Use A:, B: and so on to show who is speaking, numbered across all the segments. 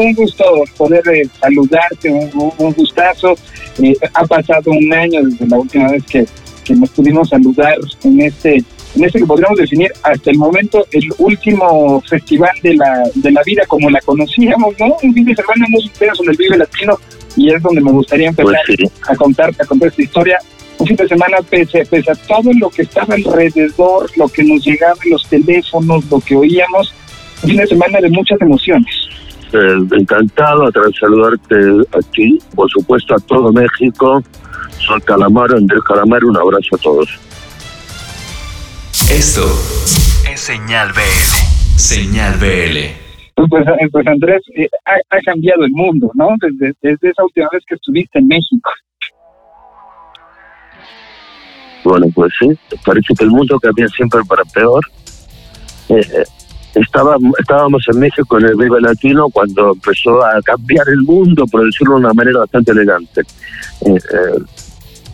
A: un gusto poder eh, saludarte, un, gustazo. Eh, ha pasado un año desde la última vez que, que nos pudimos saludar en este en este que podríamos definir hasta el momento el último festival de la, de la vida como la conocíamos, ¿no? Un fin de semana muy intenso en el Vive Latino y es donde me gustaría empezar pues a contar, a contar esta historia. Un fin de semana pese, pese a todo lo que estaba alrededor, lo que nos llegaba en los teléfonos, lo que oíamos, un fin de semana de muchas emociones.
B: Eh, encantado de saludarte aquí, por supuesto a todo México. Soy Calamaro, Andrés Calamaro, un abrazo a todos.
C: Esto es Señal BL. Señal BL.
A: Pues, eh, pues Andrés, eh, ha, cambiado el mundo, ¿no? Desde, desde esa última vez que estuviste en México.
B: Bueno, pues sí, parece que el mundo cambia siempre para peor. Eh, estábamos, estábamos en México en el Vive Latino cuando empezó a cambiar el mundo, por decirlo de una manera bastante elegante.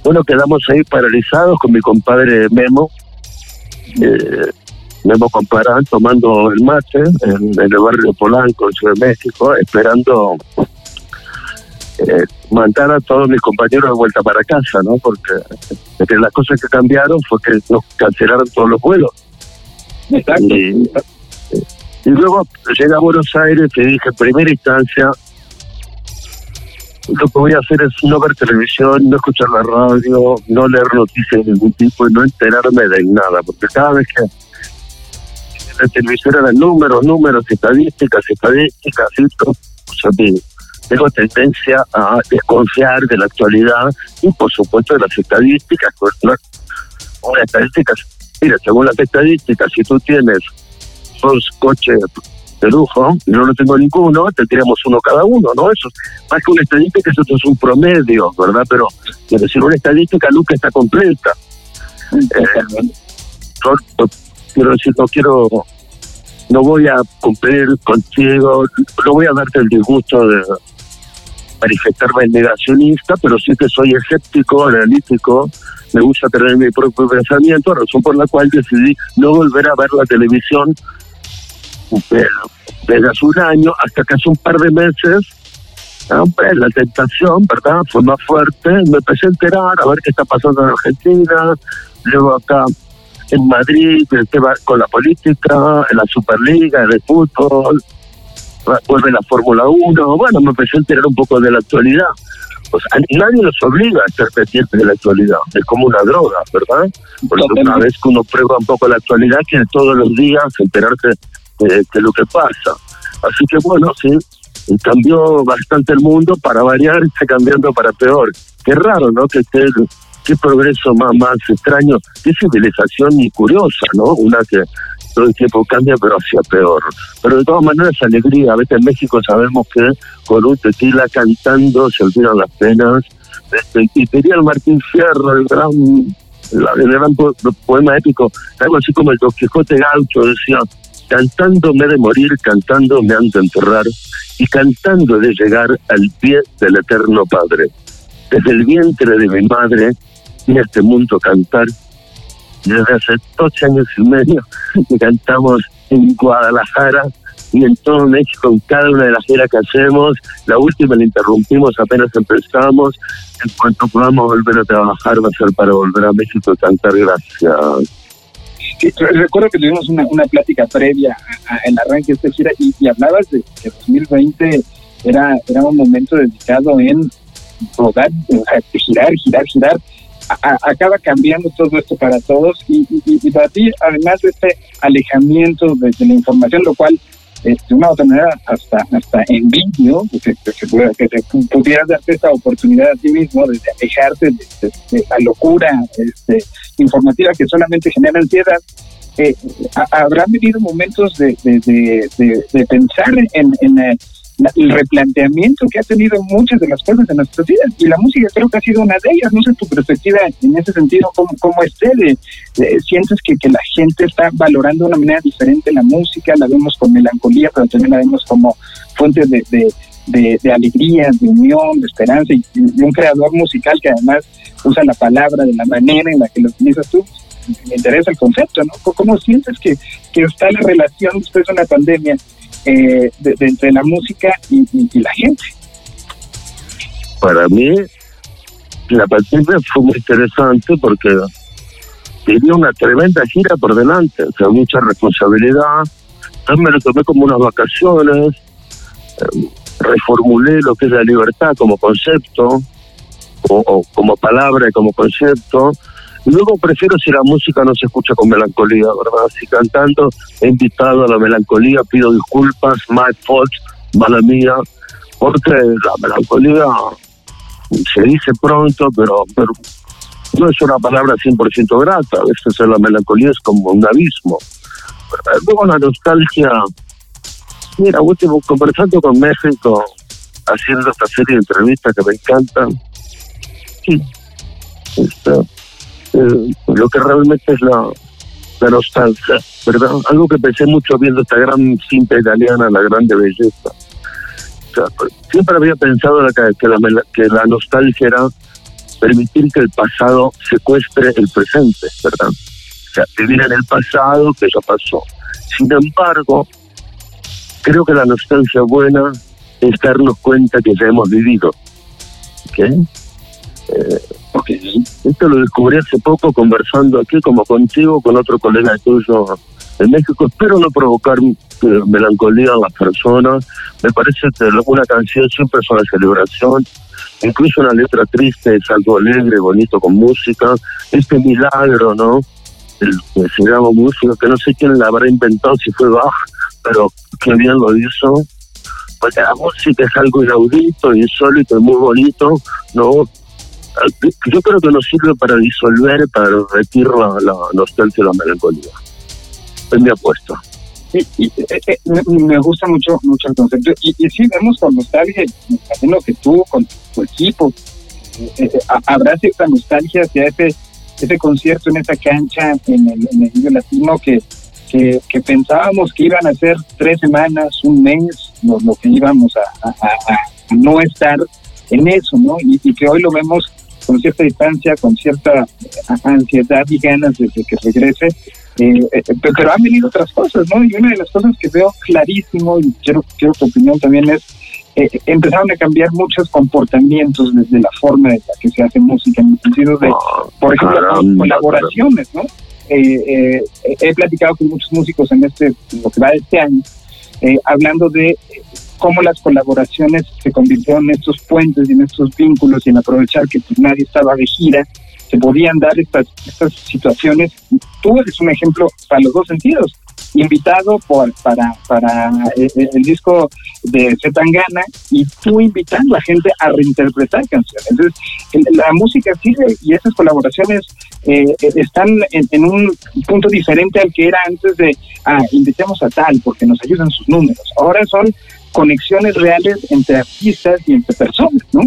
B: bueno, quedamos ahí paralizados con mi compadre Memo, eh, Memo Comparán tomando el mate en, el barrio Polanco, en Ciudad de México, esperando eh, mandar a todos mis compañeros de vuelta para casa, ¿no? Porque, las cosas que cambiaron fue que nos cancelaron todos los vuelos. Y, y luego llega a Buenos Aires y dije, en primera instancia, lo que voy a hacer es no ver televisión, no escuchar la radio, no leer noticias de ningún tipo y no enterarme de nada, porque cada vez que la televisión eran números, números, estadísticas, estadísticas, esto, tengo tendencia a desconfiar de la actualidad y por supuesto de las estadísticas. Una estadística, mira, según las estadísticas, si tú tienes dos coches de lujo, y no tengo ninguno, tendríamos uno cada uno, ¿no? Eso, más que una estadística, eso es un promedio, ¿verdad? Pero, es decir, una estadística nunca está completa. Eh, quiero decir, no quiero, no voy a cumplir contigo, no voy a darte el disgusto de manifestarme negacionista, pero sí que soy escéptico, analítico, me gusta tener mi propio pensamiento, razón por la cual decidí no volver a ver la televisión desde hace un año hasta que hace un par de meses, hombre, la tentación, ¿verdad? Fue más fuerte. Me empecé a enterar a ver qué está pasando en Argentina, luego acá en Madrid, el tema con la política, en la Superliga, en el fútbol, vuelve la Fórmula 1. Bueno, me empecé a enterar un poco de la actualidad. Pues nadie nos obliga a ser pendientes de la actualidad. Es como una droga, ¿verdad? Porque una vez que uno prueba un poco la actualidad, quiere todos los días enterarse de, lo que pasa. Así que bueno, sí, cambió bastante el mundo, para variar está cambiando para peor. Qué raro, ¿no? Que esté, qué progreso más, más extraño, qué civilización curiosa, ¿no? Una que todo el tiempo cambia, pero hacia peor. Pero de todas maneras, alegría. A veces en México sabemos que con un tequila cantando se olvidan las penas. Este, y tenía el Martín Fierro, el gran, el gran poema épico, algo así como el Don Quijote Gaucho, decía, Cantando me de morir, cantando me han de enterrar, y cantando de llegar al pie del eterno Padre. Desde el vientre de mi madre, en este mundo cantar, desde hace 12 años y medio que cantamos en Guadalajara y en todo México, en cada una de las giras que hacemos. La última la interrumpimos apenas empezamos. En cuanto podamos volver a trabajar, va a ser para volver a México y cantar. Gracias
A: recuerdo que tuvimos una, una plática previa al arranque de esta gira y, hablabas de que 2020 era, era un momento dedicado en rodar, girar, girar, girar. acaba cambiando todo esto para todos y, y, para ti, además de este alejamiento de, la información, lo cual de una otra manera hasta hasta envidio que, que, que, que pudieras darte esta oportunidad a ti mismo de alejarte de, la locura este, informativa que solamente genera ansiedad. Eh, habrán vivido momentos de, de, pensar en, en el replanteamiento que ha tenido muchas de las cosas en nuestras vidas y la música creo que ha sido una de ellas. No sé tu perspectiva en ese sentido, cómo, cómo esté, de, sientes que, que la gente está valorando de una manera diferente la música, la vemos con melancolía, pero también la vemos como fuente de, de, de, alegría, de unión, de esperanza y, un creador musical que además usa la palabra de la manera en la que lo utilizas tú. Me interesa el concepto, ¿no? ¿Cómo sientes que, que está la relación después de una pandemia eh, de, entre la música y, la gente?
B: Para mí, la pandemia fue muy interesante porque tenía una tremenda gira por delante, o sea, mucha responsabilidad. Entonces me lo tomé como unas vacaciones, eh, reformulé lo que es la libertad como concepto, o, como palabra y como concepto. Luego prefiero si la música no se escucha con melancolía, ¿verdad? Si cantando he invitado a la melancolía, pido disculpas, my fault, mala mía, porque la melancolía se dice pronto, pero, pero no es una palabra 100% grata. A veces la melancolía es como un abismo. Luego la nostalgia. Mira, último, conversando con México, haciendo esta serie de entrevistas que me encantan. Sí, este, eh, lo que realmente es la, nostalgia, ¿verdad? Algo que pensé mucho viendo esta gran cinta italiana, La Grande Belleza. Pues, siempre había pensado que, la, que la nostalgia era permitir que el pasado secuestre el presente, ¿verdad? O sea, vivir en el pasado que ya pasó. Sin embargo, creo que la nostalgia buena es darnos cuenta que ya hemos vivido. ¿Ok? Eh, esto lo descubrí hace poco conversando aquí como contigo, con otro colega tuyo en México. Espero no provocar eh, melancolía a las personas. Me parece que una canción siempre es una celebración incluso una letra triste es algo alegre, bonito con música. Este milagro, ¿no? El que se llama música, que no sé quién la habrá inventado, si fue Bach, pero qué bien lo hizo. Porque la música es algo inaudito, insólito y muy bonito, ¿no? Yo creo que nos sirve para disolver, para repetir la, la nostalgia y la melancolía. Es mi apuesta.
A: Sí, eh, eh, me gusta mucho mucho el concepto. Y, y sí, vemos con nostalgia, me imagino que tú, con tu equipo, eh, habrá cierta nostalgia hacia ese, ese concierto en esa cancha en el, en el Latino que, que, pensábamos que iban a ser tres semanas, un mes, lo, lo que íbamos a, a, no estar en eso, ¿no? Y, y que hoy lo vemos con cierta distancia, con cierta ansiedad y ganas de que regrese eh, eh, pero han venido otras cosas, ¿no? Y una de las cosas que veo clarísimo, y quiero, quiero tu opinión también, es eh, empezaron a cambiar muchos comportamientos desde la forma en la que se hace música, en el sentido de, ah, por ejemplo, colaboraciones, ¿no? he platicado con muchos músicos en este, lo que va de este año, hablando de cómo las colaboraciones se convirtieron en estos puentes y en estos vínculos y en aprovechar que pues, nadie estaba de gira se podían dar estas, estas situaciones. Tú eres un ejemplo para los dos sentidos. Invitado por, para, para eh, eh, el, disco de Zetangana y tú invitando a gente a reinterpretar canciones. Entonces, la música sirve y esas colaboraciones eh, están en, un punto diferente al que era antes de, ah, invitemos a tal porque nos ayudan sus números. Ahora son conexiones reales entre artistas y entre personas, ¿no?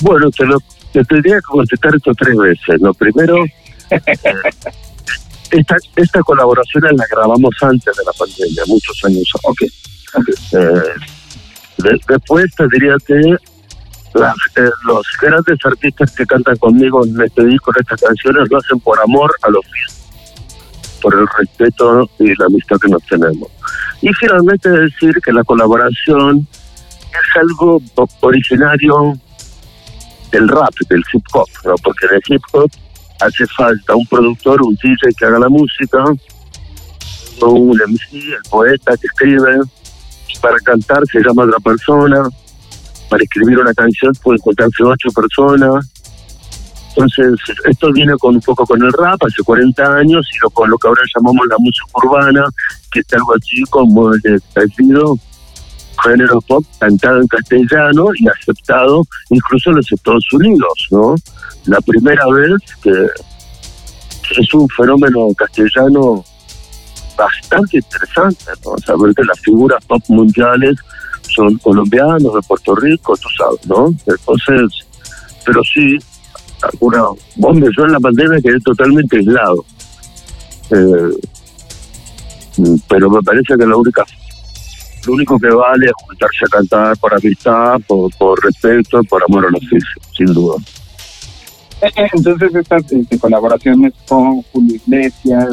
B: Bueno, te lo, te tendría que contestar esto tres veces. Lo primero, eh, esta, esta colaboración la grabamos antes de la pandemia, muchos años. Ok. Eh, después te diría que eh, los grandes artistas que cantan conmigo en este disco, en estas canciones, lo hacen por amor a los fieles, por el respeto y la amistad que nos tenemos. Y finalmente decir que la colaboración es algo originario del rap, del hip hop, ¿no? porque en el hip hop hace falta un productor, un DJ que haga la música, un MC, el poeta que escribe, para cantar se llama otra persona, para escribir una canción puede contarse ocho personas. Entonces, esto viene con un poco con el rap hace 40 años y lo, con lo que ahora llamamos la música urbana, que es algo así como el establecido género pop cantado en castellano y aceptado incluso en los Estados Unidos, ¿no? La primera vez que es un fenómeno castellano bastante interesante, ¿no? Saber que las figuras pop mundiales son colombianos, de Puerto Rico, tú sabes, ¿no? Entonces, pero sí, alguna, bomba yo en la pandemia quedé totalmente aislado. Eh, pero me parece que la única lo único que vale es juntarse a cantar por amistad, por, por respeto, por amor al oficio, sin duda.
A: Entonces estas este, colaboraciones con Julio Iglesias,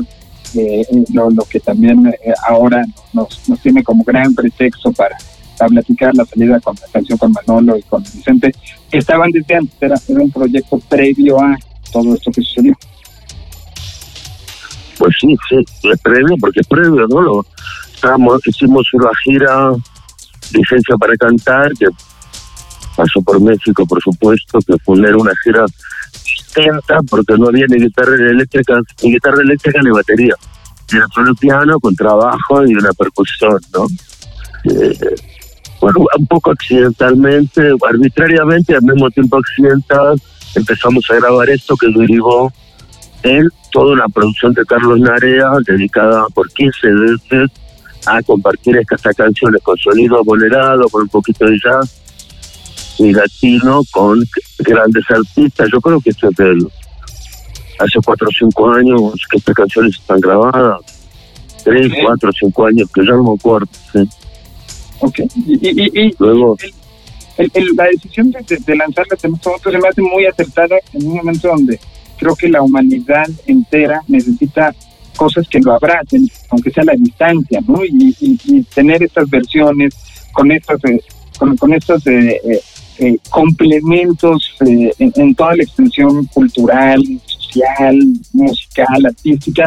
A: eh, lo, lo, que también eh, ahora nos, nos tiene como gran pretexto para, para, platicar la salida con la canción con Manolo y con Vicente, estaban desde antes, era, era un proyecto previo a todo esto que sucedió.
B: Pues sí, sí, previo, porque previo, ¿no? Lo, estábamos, hicimos una gira, licencia para cantar, que pasó por México, por supuesto, que fue una gira distinta, porque no había ni guitarra eléctrica, ni guitarra eléctrica ni batería. Era solo piano con trabajo y una percusión, ¿no? Eh, bueno, un poco accidentalmente, arbitrariamente, al mismo tiempo accidental, empezamos a grabar esto que derivó en toda una producción de Carlos Narea dedicada por 15 veces a compartir estas canciones con sonido bolerado, con un poquito de jazz y latino, con grandes artistas. Yo creo que esto es del, hace cuatro o cinco años que estas canciones están grabadas. Tres, cuatro, cinco años, que ya no me acuerdo. ¿sí?
A: Ok. Y, y,
B: Luego,
A: la decisión de, de, lanzarla se me hace muy acertada en un momento donde creo que la humanidad entera necesita cosas que lo abracen, aunque sea la distancia, ¿no? Y, y, tener estas versiones con estas, eh, con, con, estos eh, eh, complementos en, en, toda la extensión cultural, social, musical, artística,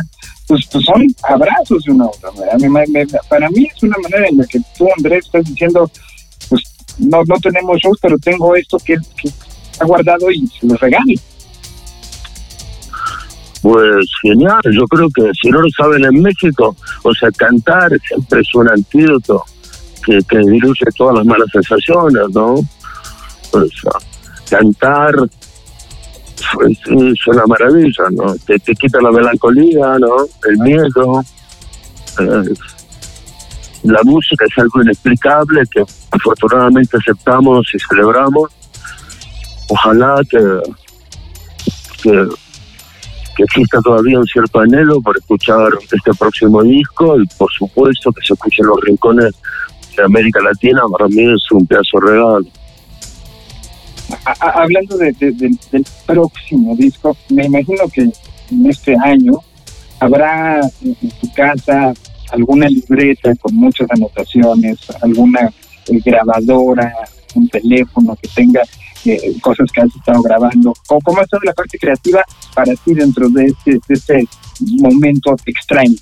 A: pues, pues son abrazos de una otra manera. Para mí es una manera en la que tú, Andrés, estás diciendo, pues no, no tenemos shows, pero tengo esto que, que ha guardado y se lo regalo.
B: Pues genial, yo creo que si no lo saben en México, o sea, cantar siempre es un antídoto que, que diluye todas las malas sensaciones, ¿no? O sea, cantar es una maravilla, ¿no? Te, te quita la melancolía, ¿no? El miedo. Eh, la música es algo inexplicable que afortunadamente aceptamos y celebramos. Ojalá que, que que exista todavía un cierto anhelo por escuchar este próximo disco y por supuesto que se escuchen los rincones de América Latina, para mí es un pedazo regalo.
A: Hablando de, del próximo disco, me imagino que en este año habrá en tu casa alguna libreta con muchas anotaciones, alguna eh, grabadora, un teléfono que tenga eh, cosas que has estado grabando. ¿Cómo, ¿Cómo, ha estado la parte creativa para ti dentro de este, de este momento extraño?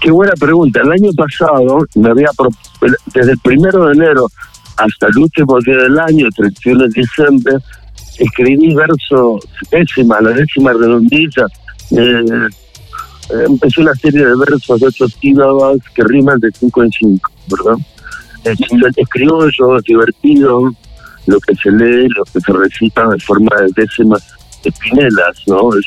B: Qué buena pregunta. El año pasado, me había desde el primero de enero hasta el último día del año, 31 de diciembre, escribí versos décima, la décima redondilla. Eh, empecé una serie de versos de ocho sílabas que riman de cinco en cinco, ¿verdad? Es, es es divertido, lo que se lee, lo que se recita en forma de décimas espinelas, ¿no? Es,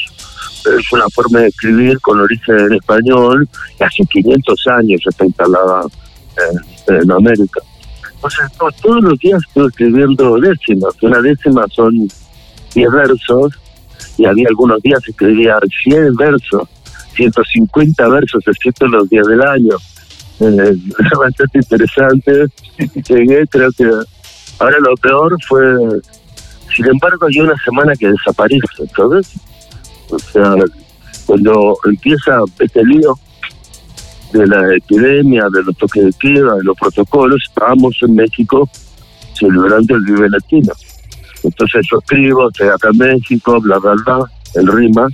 B: es una forma de escribir con origen en español y hace 500 años está instalada en América. Entonces, no, todos los días estoy escribiendo décimas. Una décima son 10 versos y había algunos días escribía 100 versos, 150 versos, excepto los días del año. Eh, bastante interesante. Llegué, creo que Ahora lo peor fue, sin embargo, hay una semana que desaparece, ¿sabes? O sea, cuando empieza este lío de la epidemia, de los toques de queda, de los protocolos, estábamos en México celebrando el Vive Latino. Entonces yo escribo, estoy acá en México, bla, bla, bla, el rima.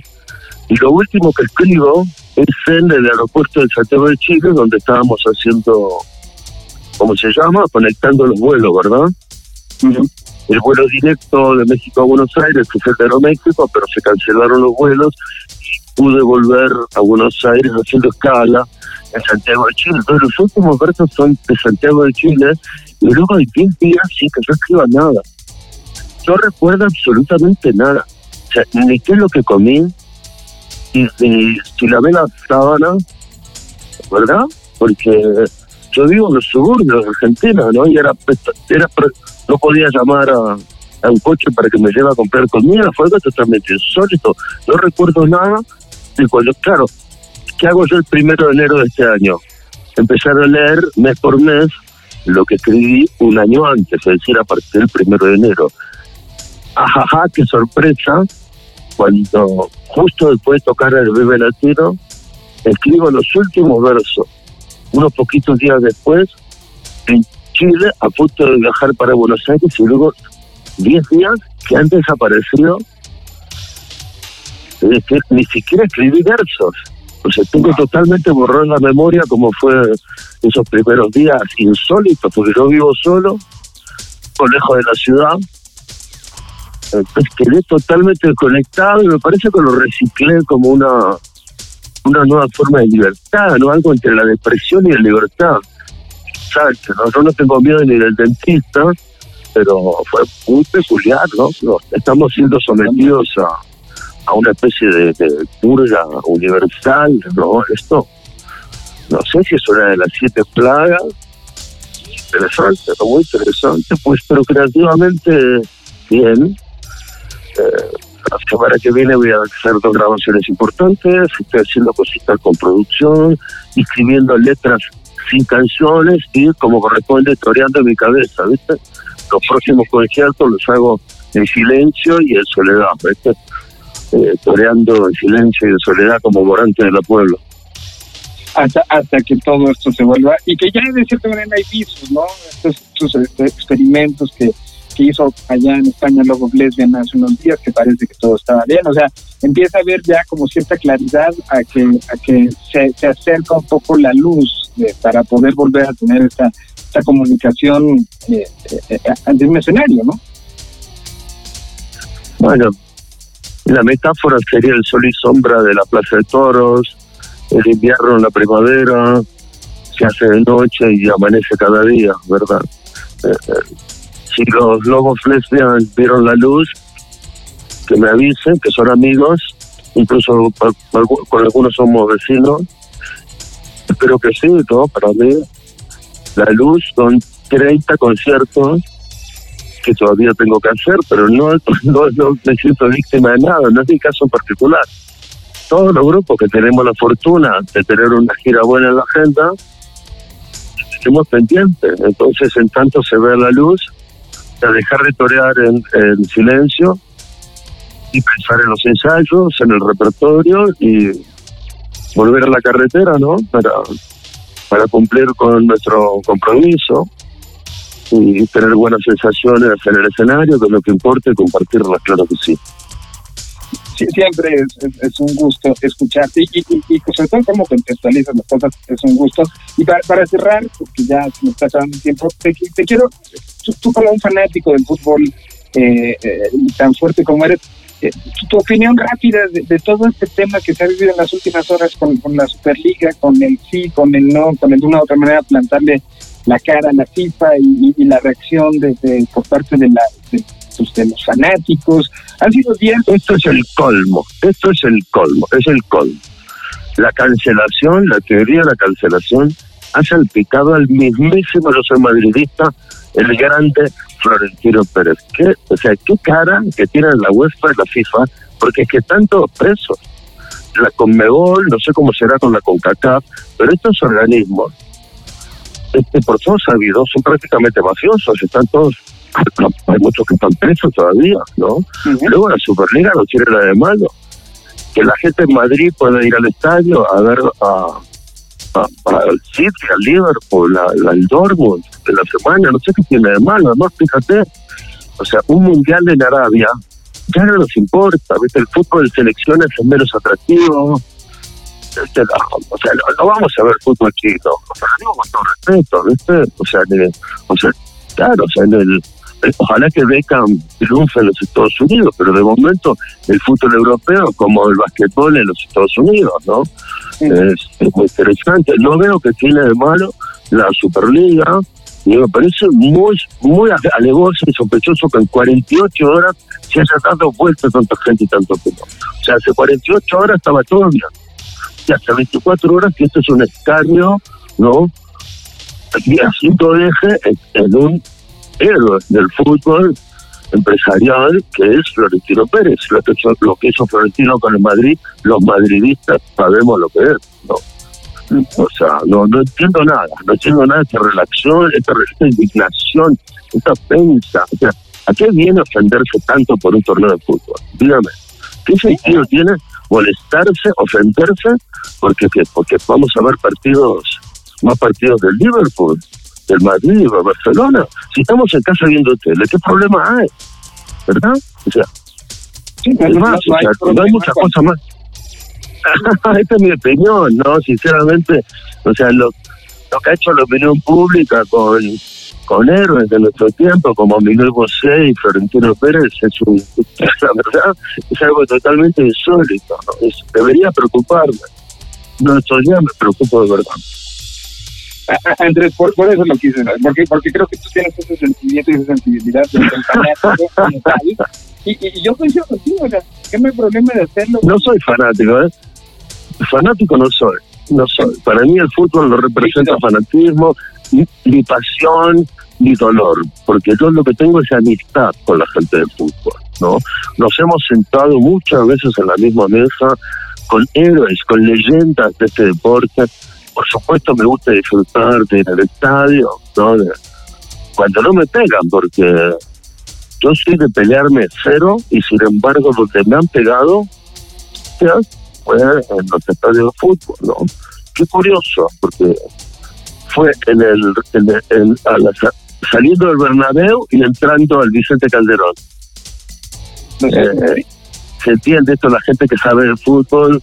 B: Y lo último que escribo es en el aeropuerto de Santiago de Chile, donde estábamos haciendo, ¿cómo se llama? Conectando los vuelos, ¿verdad? el vuelo directo de México a Buenos Aires, que fue de Aeroméxico, pero se cancelaron los vuelos pude volver a Buenos Aires haciendo escala en Santiago de Chile. Entonces los últimos versos son de Santiago de Chile y luego hay 10 días sin que yo escriba nada. No recuerdo absolutamente nada. Ni qué es lo que comí, y, si lavé la sábana, ¿verdad? Porque yo vivo en los suburbios de Argentina, ¿no? Y era, era no podía llamar a, un coche para que me lleve a comprar comida, fue algo totalmente insólito. No recuerdo nada de cuando, claro, ¿qué hago yo el primero de enero de este año? Empezar a leer mes por mes lo que escribí un año antes, es decir, a partir del primero de enero. ajaja, qué sorpresa, cuando justo después de tocar el bebé latino, escribo los últimos versos. Unos poquitos días después, en Chile, a punto de viajar para Buenos Aires, y luego 10 días que han desaparecido. Es decir, ni siquiera escribí versos. O sea, tengo totalmente borrado en la memoria como fue esos primeros días insólitos, porque yo vivo solo, lejos de la ciudad. Entonces quedé totalmente desconectado y me parece que lo reciclé como una una nueva forma de libertad, ¿no? Algo entre la depresión y la libertad. Exacto, ¿no? Yo no tengo miedo ni del dentista, pero fue muy peculiar, ¿no? Estamos siendo sometidos a, a una especie de, purga universal, ¿no? Esto, no sé si es una de las siete plagas, interesante, muy interesante, pues, pero creativamente bien. Eh, la semana que viene voy a hacer dos grabaciones importantes, estoy haciendo cositas con producción, escribiendo letras sin canciones y como corresponde toreando mi cabeza, ¿viste? Los próximos conciertos los hago en silencio y en soledad, ¿viste? Eh, toreando en silencio y en soledad como morante de la pueblo.
A: Hasta, hasta que todo esto se vuelva y que ya de cierta manera hay visos, ¿no? Estos, estos este, experimentos que que hizo allá en España Lobo Lesbian hace unos días, que parece que todo estaba bien. O sea, empieza a haber ya como cierta claridad a que, a que se, se acerca un poco la luz para poder volver a tener esta, esta comunicación eh, eh, ante un escenario, ¿no?
B: Bueno, la metáfora sería el sol y sombra de la Plaza de Toros, el invierno la primavera, se hace de noche y amanece cada día, ¿verdad? Eh, si los lobos lesbian vieron la luz, que me avisen, que son amigos, incluso con algunos somos vecinos. Espero que sí, todo para mí. La luz son 30 conciertos que todavía tengo que hacer, pero no, no, me siento víctima de nada, no es mi caso en particular. Todos los grupos que tenemos la fortuna de tener una gira buena en la agenda, estemos pendientes. Entonces, en tanto se ve la luz, a dejar de torear en, silencio y pensar en los ensayos, en el repertorio y volver a la carretera, ¿no? Para, para cumplir con nuestro compromiso y tener buenas sensaciones en el escenario, que lo que importa y compartirlas, claro que sí.
A: Sí, siempre es, un gusto escucharte y, y, y, sobre todo cómo contextualizas las cosas, es un gusto. Y para, para cerrar, porque ya se me está echando tiempo, te, te quiero tú, como un fanático del fútbol eh, eh, tan fuerte como eres, eh, tu, opinión rápida de, todo este tema que se ha vivido en las últimas horas con, la Superliga, con el sí, con el no, con el de una u otra manera plantarle la cara a la FIFA y, la reacción de, por parte de, la, pues, de, los fanáticos. Han sido días...
B: Esto es el colmo, esto es el colmo, es el colmo. La cancelación, la teoría de la cancelación ha salpicado al mismísimo, soy madridista, el grande Florentino Pérez. ¿Qué, o sea, qué cara que tiene la UEFA y la FIFA, porque es que tantos presos, la Conmebol, no sé cómo será con la CONCACAF, pero estos organismos, este, por todos sabidos, son prácticamente mafiosos, están todos, hay muchos que están presos todavía, ¿no? Luego la Superliga no tiene nada de malo. Que la gente en Madrid pueda ir al estadio a ver a el City, al Liverpool, la, el Dortmund de la semana, no sé qué tiene de malo, además fíjate, o sea, un mundial en Arabia ya no nos importa, ¿viste? El fútbol de selecciones es menos atractivo, este, o sea, no, vamos a ver fútbol chino, o sea, digo con todo respeto, ¿viste? O sea, o sea, claro, o sea, en el, ojalá que Beckham triunfe en los Estados Unidos, pero de momento el fútbol europeo como el basquetbol en los Estados Unidos, ¿no? Es, muy interesante. No veo que tiene de malo la Superliga y me parece muy muy alevoso y sospechoso que en 48 horas se haya dado vuelta tanta gente y tanto tiempo. O sea, hace 48 horas estaba todo bien. Y hasta 24 horas que esto es un escarnio, ¿no? Y así todo deje en un héroe del fútbol empresarial que es Florentino Pérez. Lo que, hizo, lo que hizo Florentino con el Madrid, los madridistas sabemos lo que es, ¿no? O sea, no, no entiendo nada, no entiendo nada de esta relación, esta, indignación, esta pensa. O sea, ¿A qué viene ofenderse tanto por un torneo de fútbol? Dígame, ¿qué sentido tiene molestarse, ofenderse? Porque, porque vamos a ver partidos, más partidos del Liverpool, del Madrid o Barcelona. Si estamos en casa viendo tele, ¿qué problema hay? ¿Verdad? O sea, más, no, hay, muchas cosas más. Esta es mi opinión, ¿no? Sinceramente, o sea, lo, lo que ha hecho la opinión pública con con héroes de nuestro tiempo como Miguel Bosé y Florentino Pérez es un, la verdad es algo totalmente insólito debería preocuparme. No esto ya me preocupo de verdad.
A: Andrés por, eso lo quise porque porque creo que tú tienes ese sentimiento y esa sensibilidad de y, y, yo coincido contigo o sea ¿qué me problema de hacerlo?
B: no soy fanático ¿eh? fanático no soy no soy. Para mí el fútbol no representa fanatismo ni, pasión ni dolor, porque yo lo que tengo es amistad con la gente del fútbol, ¿no? Nos hemos sentado muchas veces en la misma mesa con héroes, con leyendas de este deporte. Por supuesto me gusta disfrutar de ir al estadio, ¿no? cuando no me pegan, porque yo soy de pelearme cero y sin embargo donde me han pegado, fue en los estadios de fútbol, ¿no? Qué curioso, porque fue en el, en saliendo del Bernabéu y entrando al Vicente Calderón. Eh, se entiende esto la gente que sabe el fútbol.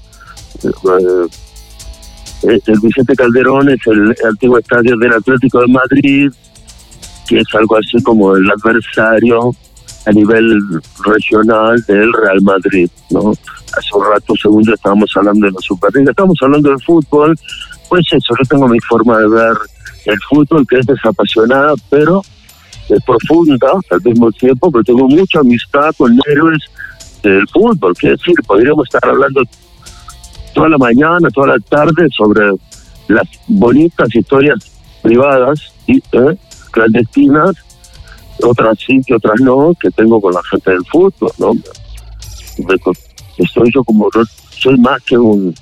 B: Eh, el Vicente Calderón es el, antiguo estadio del Atlético de Madrid, que es algo así como el adversario a nivel regional del Real Madrid, ¿no? Hace un rato, segundo, estábamos hablando de la Superliga, estamos hablando del fútbol, pues eso, yo tengo mi forma de ver el fútbol que es desapasionada, pero es profunda al mismo tiempo, porque tengo mucha amistad con héroes del fútbol, que decir, podríamos estar hablando toda la mañana, toda la tarde sobre las bonitas historias privadas y ¿eh? clandestinas, otras sí que otras no, que tengo con la gente del fútbol, ¿no? Estoy yo como, soy más que un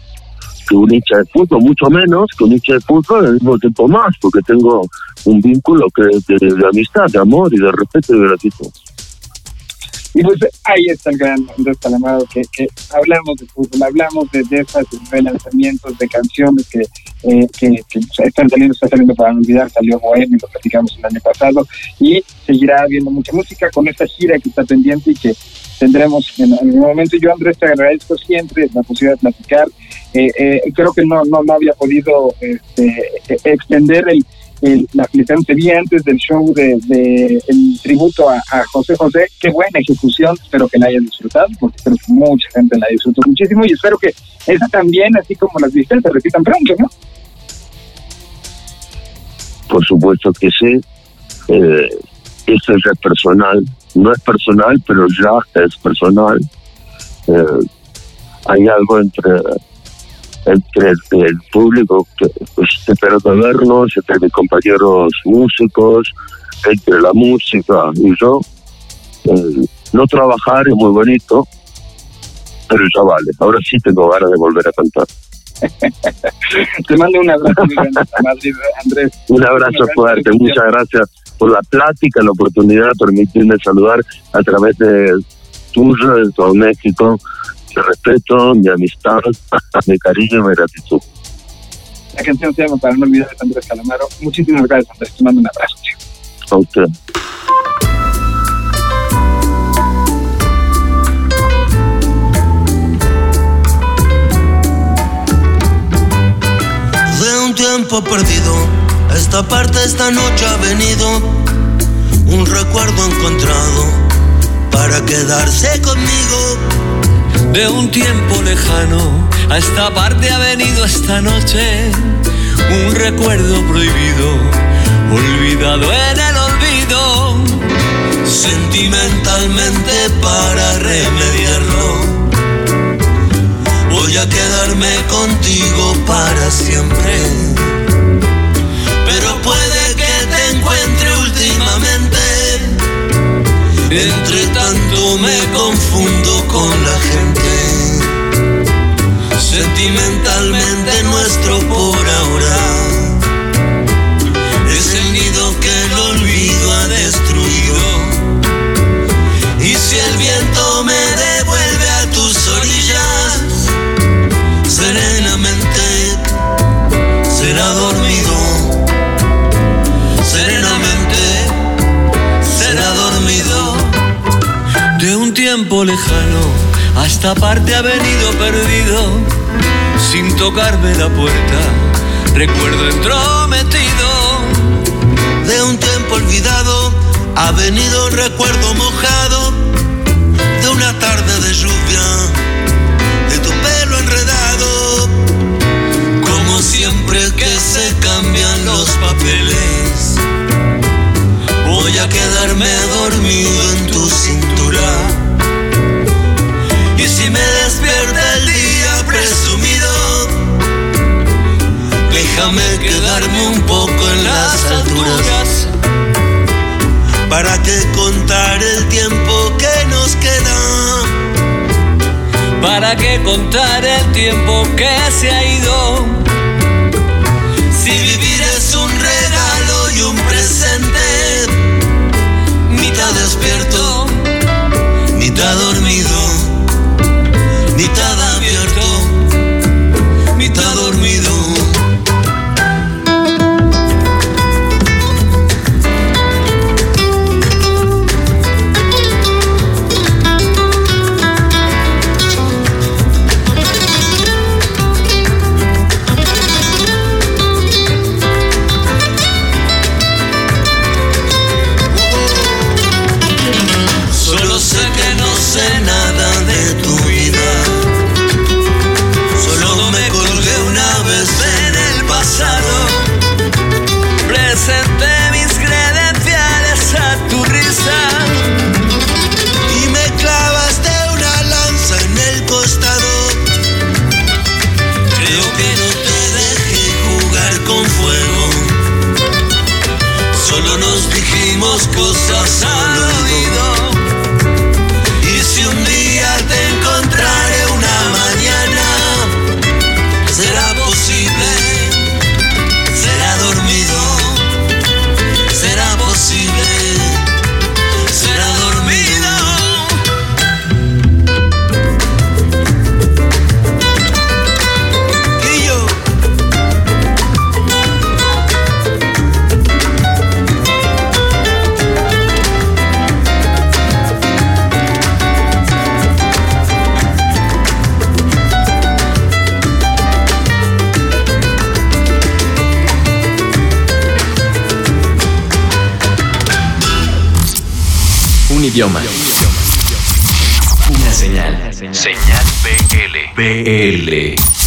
B: que un hincha de fútbol, mucho menos que un hincha de fútbol, al mismo tiempo más, porque tengo un vínculo que de, amistad, de amor y de respeto y de gratitud.
A: Y pues ahí está el gran Andrés Calamaro, que, que hablamos de fútbol, hablamos de, de esos relanzamientos de canciones que, eh, que, están saliendo, está saliendo para olvidar, salió Bohemio, lo platicamos el año pasado, y seguirá habiendo mucha música con esta gira que está pendiente y que tendremos en algún momento. Yo, Andrés, te agradezco siempre la posibilidad de platicar. Eh, eh, creo que no, no, no había podido este, extender el, la felicitación vi antes del show de, el tributo a, José José. Qué buena ejecución, espero que la hayan disfrutado, porque espero que mucha gente la disfrutó muchísimo y espero que esa también, así como las viste, se repitan pronto, ¿no?
B: Por supuesto que sí. Eh, esto es personal no es personal, pero ya es personal. Eh, hay algo entre entre el, público pues, espera vernos, entre mis compañeros músicos, entre la música y yo. Eh, no trabajar es muy bonito, pero ya vale. Ahora sí tengo ganas de volver a cantar.
A: Te mando un abrazo, Andrés.
B: Un abrazo fuerte, muchas gracias por la plática, la oportunidad de permitirme saludar a través de tuyo, de todo México. Mi respeto, mi amistad, mi cariño y mi gratitud.
A: La canción se llama Para no olvidar de Andrés Calamaro. Muchísimas gracias, Andrés. Te mando un abrazo.
B: A usted.
D: De un tiempo perdido esta parte esta noche ha venido un recuerdo encontrado para quedarse conmigo.
E: De un tiempo lejano a esta parte ha venido esta noche un recuerdo prohibido, olvidado en el olvido.
D: Sentimentalmente para remediarlo, voy a quedarme contigo para siempre pero puede que te encuentre últimamente. Entre tanto me confundo con la
E: tiempo lejano, a esta parte ha venido perdido, sin tocarme la puerta, recuerdo entrometido.
D: De un tiempo olvidado, ha venido un recuerdo mojado, de una tarde de lluvia, de tu pelo enredado, como siempre que se cambian los papeles voy a quedarme dormido déjame quedarme un poco en las alturas. ¿Para qué contar el tiempo que nos queda?
E: ¿Para qué contar el tiempo que se ha ido?
C: Idioma. Una señal. Señal BL. BL.